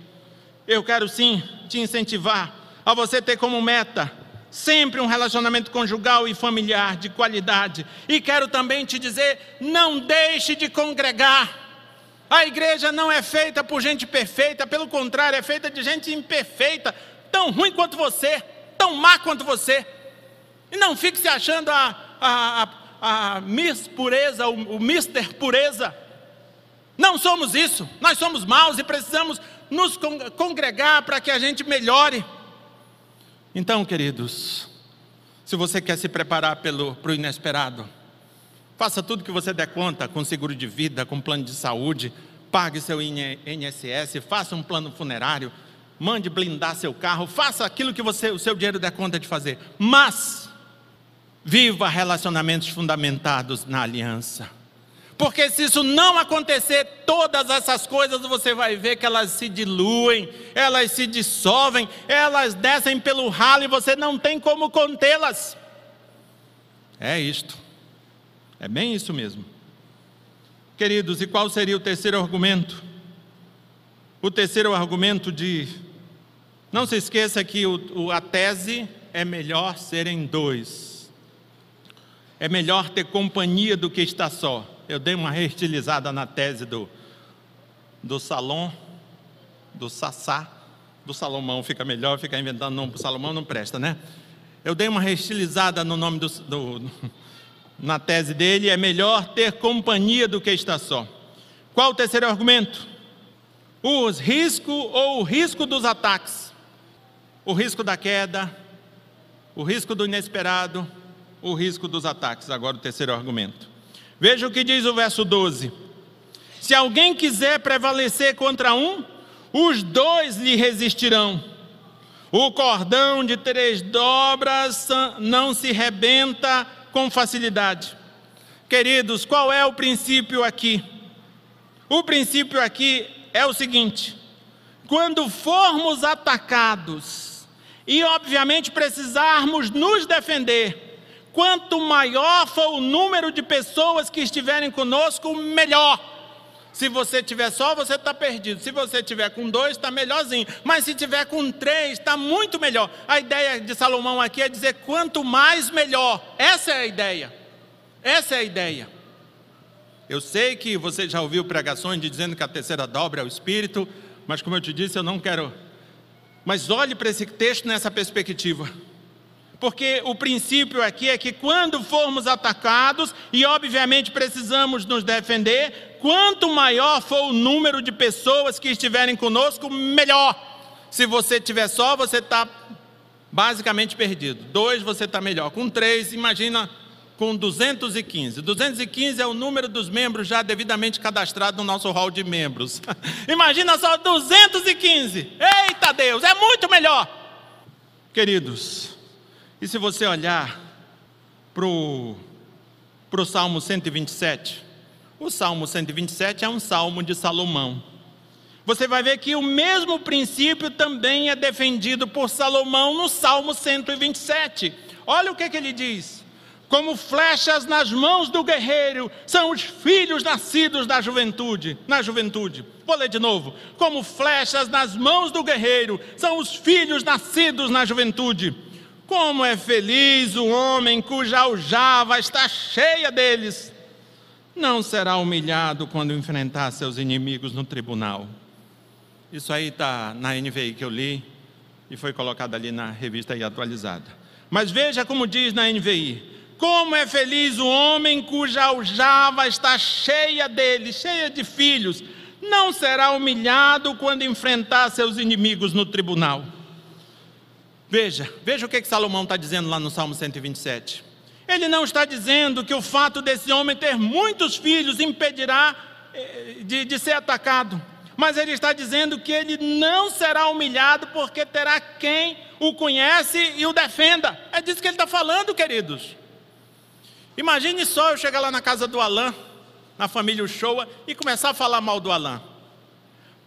Eu quero sim te incentivar a você ter como meta sempre um relacionamento conjugal e familiar de qualidade. E quero também te dizer: não deixe de congregar. A igreja não é feita por gente perfeita, pelo contrário, é feita de gente imperfeita, tão ruim quanto você, tão má quanto você. E não fique se achando a, a, a, a Miss Pureza, o, o Mister Pureza. Não somos isso, nós somos maus e precisamos nos congregar para que a gente melhore. Então, queridos, se você quer se preparar pelo, para o inesperado, faça tudo que você der conta, com seguro de vida, com plano de saúde, pague seu INSS, faça um plano funerário, mande blindar seu carro, faça aquilo que você, o seu dinheiro der conta de fazer. Mas, viva relacionamentos fundamentados na aliança. Porque se isso não acontecer, todas essas coisas você vai ver que elas se diluem, elas se dissolvem, elas descem pelo ralo e você não tem como contê-las. É isto. É bem isso mesmo. Queridos, e qual seria o terceiro argumento? O terceiro argumento de. Não se esqueça que o, a tese é melhor serem dois. É melhor ter companhia do que estar só eu dei uma reestilizada na tese do, do Salom, do Sassá, do Salomão, fica melhor, ficar inventando nome para Salomão não presta, né? Eu dei uma reestilizada no nome do, do, na tese dele, é melhor ter companhia do que estar só. Qual o terceiro argumento? Os risco ou o risco dos ataques. O risco da queda, o risco do inesperado, o risco dos ataques. Agora o terceiro argumento. Veja o que diz o verso 12: Se alguém quiser prevalecer contra um, os dois lhe resistirão. O cordão de três dobras não se rebenta com facilidade. Queridos, qual é o princípio aqui? O princípio aqui é o seguinte: quando formos atacados e, obviamente, precisarmos nos defender, quanto maior for o número de pessoas que estiverem conosco, melhor. Se você tiver só, você está perdido. Se você tiver com dois, está melhorzinho. Mas se tiver com três, está muito melhor. A ideia de Salomão aqui é dizer quanto mais melhor. Essa é a ideia. Essa é a ideia. Eu sei que você já ouviu pregações dizendo que a terceira dobra é o Espírito, mas como eu te disse, eu não quero. Mas olhe para esse texto nessa perspectiva. Porque o princípio aqui é que quando formos atacados, e obviamente precisamos nos defender, quanto maior for o número de pessoas que estiverem conosco, melhor. Se você tiver só, você está basicamente perdido. Dois, você está melhor. Com três, imagina com 215. 215 é o número dos membros já devidamente cadastrados no nosso hall de membros. *laughs* imagina só 215. Eita Deus, é muito melhor. Queridos, e se você olhar para o Salmo 127, o Salmo 127 é um salmo de Salomão. Você vai ver que o mesmo princípio também é defendido por Salomão no Salmo 127. Olha o que, que ele diz: Como flechas nas mãos do guerreiro são os filhos nascidos da juventude, na juventude. Vou ler de novo. Como flechas nas mãos do guerreiro são os filhos nascidos na juventude. Como é feliz o homem cuja aljava está cheia deles. Não será humilhado quando enfrentar seus inimigos no tribunal. Isso aí está na NVI que eu li e foi colocado ali na revista aí atualizada. Mas veja como diz na NVI: Como é feliz o homem cuja aljava está cheia deles, cheia de filhos. Não será humilhado quando enfrentar seus inimigos no tribunal. Veja, veja o que, que Salomão está dizendo lá no Salmo 127. Ele não está dizendo que o fato desse homem ter muitos filhos impedirá eh, de, de ser atacado, mas ele está dizendo que ele não será humilhado porque terá quem o conhece e o defenda. É disso que ele está falando, queridos. Imagine só eu chegar lá na casa do Alain, na família Uchoa, e começar a falar mal do Alain.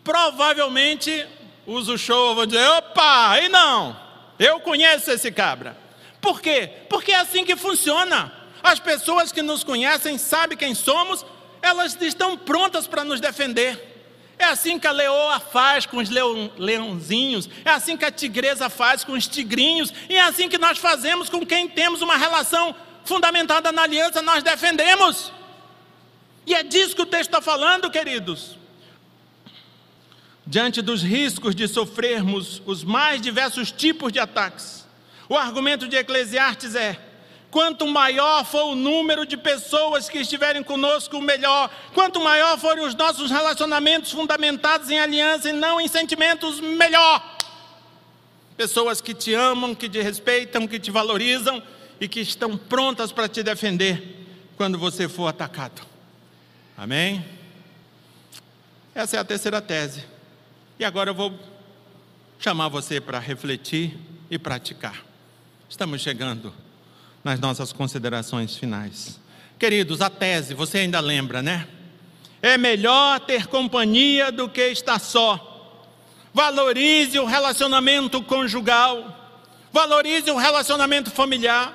Provavelmente os Uchoa vão dizer: opa, aí não. Eu conheço esse cabra. Por quê? Porque é assim que funciona. As pessoas que nos conhecem, sabem quem somos, elas estão prontas para nos defender. É assim que a leoa faz com os leão, leãozinhos, é assim que a tigresa faz com os tigrinhos, e é assim que nós fazemos com quem temos uma relação fundamentada na aliança, nós defendemos. E é disso que o texto está falando, queridos diante dos riscos de sofrermos os mais diversos tipos de ataques. O argumento de Eclesiastes é: quanto maior for o número de pessoas que estiverem conosco, melhor. Quanto maior forem os nossos relacionamentos fundamentados em aliança e não em sentimentos, melhor. Pessoas que te amam, que te respeitam, que te valorizam e que estão prontas para te defender quando você for atacado. Amém? Essa é a terceira tese. E agora eu vou chamar você para refletir e praticar. Estamos chegando nas nossas considerações finais. Queridos, a tese, você ainda lembra, né? É melhor ter companhia do que estar só. Valorize o relacionamento conjugal. Valorize o relacionamento familiar.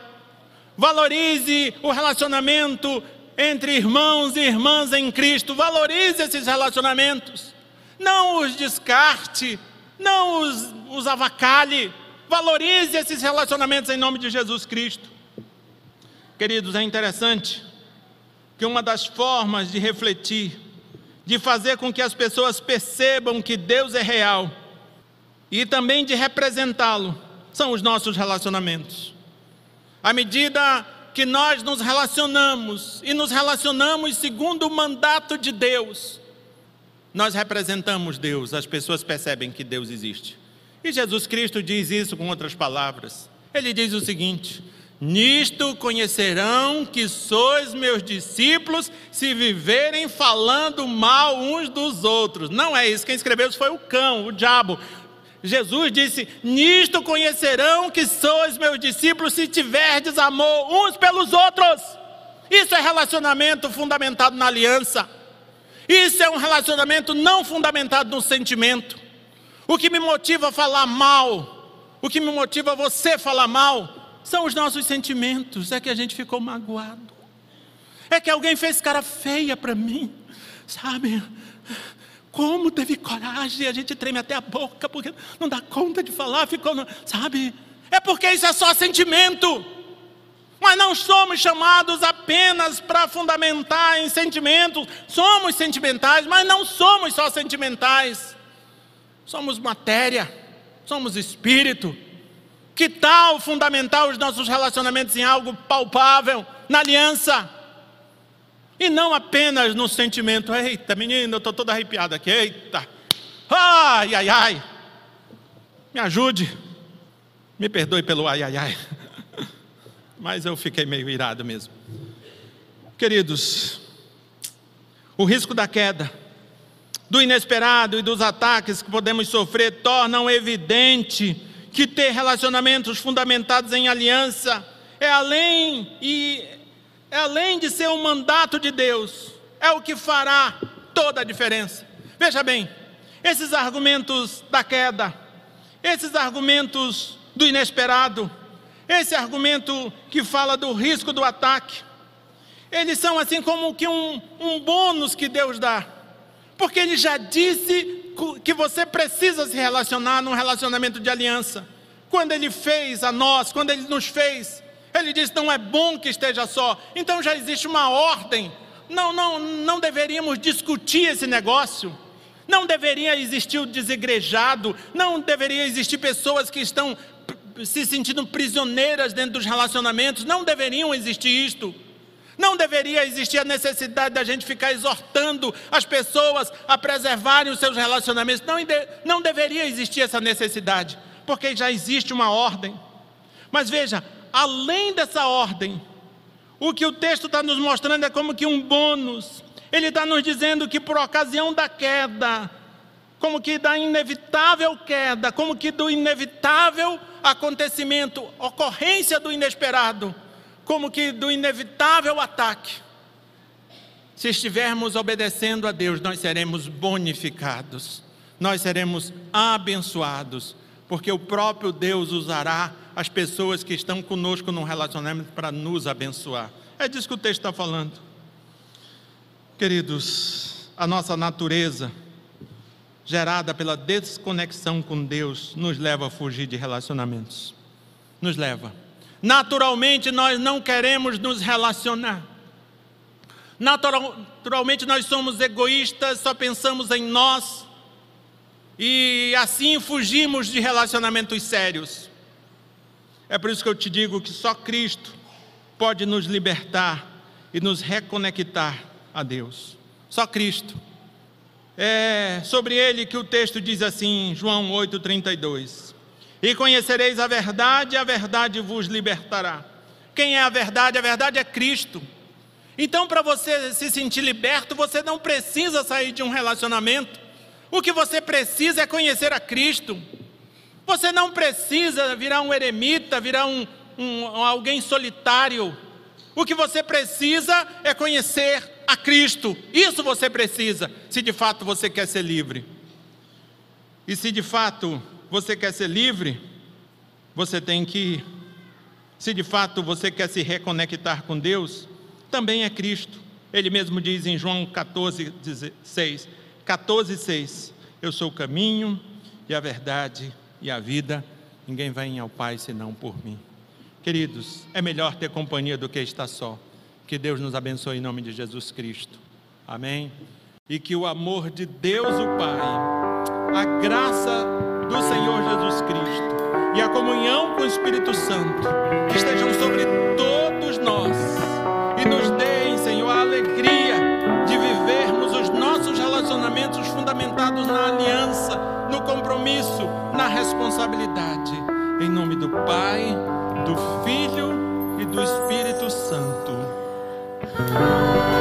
Valorize o relacionamento entre irmãos e irmãs em Cristo. Valorize esses relacionamentos não os descarte, não os, os valorize esses relacionamentos em nome de Jesus Cristo. Queridos, é interessante que uma das formas de refletir, de fazer com que as pessoas percebam que Deus é real e também de representá-lo, são os nossos relacionamentos. À medida que nós nos relacionamos e nos relacionamos segundo o mandato de Deus, nós representamos Deus, as pessoas percebem que Deus existe. E Jesus Cristo diz isso com outras palavras. Ele diz o seguinte: Nisto conhecerão que sois meus discípulos, se viverem falando mal uns dos outros. Não é isso, quem escreveu isso foi o cão, o diabo. Jesus disse: Nisto conhecerão que sois meus discípulos, se tiverdes amor uns pelos outros. Isso é relacionamento fundamentado na aliança. Isso é um relacionamento não fundamentado no sentimento. O que me motiva a falar mal, o que me motiva a você falar mal, são os nossos sentimentos. É que a gente ficou magoado. É que alguém fez cara feia para mim, sabe? Como teve coragem, a gente treme até a boca, porque não dá conta de falar, ficou, sabe? É porque isso é só sentimento. Mas não somos chamados apenas para fundamentar em sentimentos. Somos sentimentais, mas não somos só sentimentais. Somos matéria, somos espírito. Que tal fundamentar os nossos relacionamentos em algo palpável, na aliança? E não apenas no sentimento. Eita, menino, eu estou todo arrepiado aqui. Eita. Ai, ai, ai. Me ajude. Me perdoe pelo ai, ai, ai. Mas eu fiquei meio irado mesmo. Queridos, o risco da queda, do inesperado e dos ataques que podemos sofrer tornam evidente que ter relacionamentos fundamentados em aliança é além e é além de ser um mandato de Deus, é o que fará toda a diferença. Veja bem, esses argumentos da queda, esses argumentos do inesperado, esse argumento que fala do risco do ataque, eles são assim como que um, um bônus que Deus dá, porque Ele já disse que você precisa se relacionar num relacionamento de aliança. Quando Ele fez a nós, quando Ele nos fez, Ele disse: não é bom que esteja só. Então já existe uma ordem. Não, não, não deveríamos discutir esse negócio. Não deveria existir o desegrejado. Não deveria existir pessoas que estão se sentindo prisioneiras dentro dos relacionamentos. Não deveriam existir isto. Não deveria existir a necessidade da gente ficar exortando as pessoas a preservarem os seus relacionamentos. Não, não deveria existir essa necessidade, porque já existe uma ordem. Mas veja, além dessa ordem, o que o texto está nos mostrando é como que um bônus. Ele está nos dizendo que por ocasião da queda, como que da inevitável queda, como que do inevitável acontecimento, ocorrência do inesperado, como que do inevitável ataque. Se estivermos obedecendo a Deus, nós seremos bonificados, nós seremos abençoados, porque o próprio Deus usará as pessoas que estão conosco num relacionamento para nos abençoar. É disso que o texto está falando. Queridos, a nossa natureza, gerada pela desconexão com Deus, nos leva a fugir de relacionamentos. Nos leva. Naturalmente nós não queremos nos relacionar. Naturalmente nós somos egoístas, só pensamos em nós. E assim fugimos de relacionamentos sérios. É por isso que eu te digo que só Cristo pode nos libertar e nos reconectar a Deus. Só Cristo. É sobre ele que o texto diz assim, João 8,32. E conhecereis a verdade, a verdade vos libertará. Quem é a verdade? A verdade é Cristo. Então, para você se sentir liberto, você não precisa sair de um relacionamento. O que você precisa é conhecer a Cristo. Você não precisa virar um eremita, virar um, um, alguém solitário. O que você precisa é conhecer a Cristo. Isso você precisa, se de fato você quer ser livre. E se de fato você quer ser livre, você tem que, se de fato você quer se reconectar com Deus, também é Cristo. Ele mesmo diz em João 14, 6, 14, 6, Eu sou o caminho e a verdade e a vida, ninguém vai ao Pai senão por mim. Queridos, é melhor ter companhia do que estar só. Que Deus nos abençoe em nome de Jesus Cristo. Amém. E que o amor de Deus, o Pai, a graça do Senhor Jesus Cristo e a comunhão com o Espírito Santo estejam sobre todos nós e nos deem, Senhor, a alegria de vivermos os nossos relacionamentos fundamentados na aliança, no compromisso, na responsabilidade. Em nome do Pai, do Filho Oh.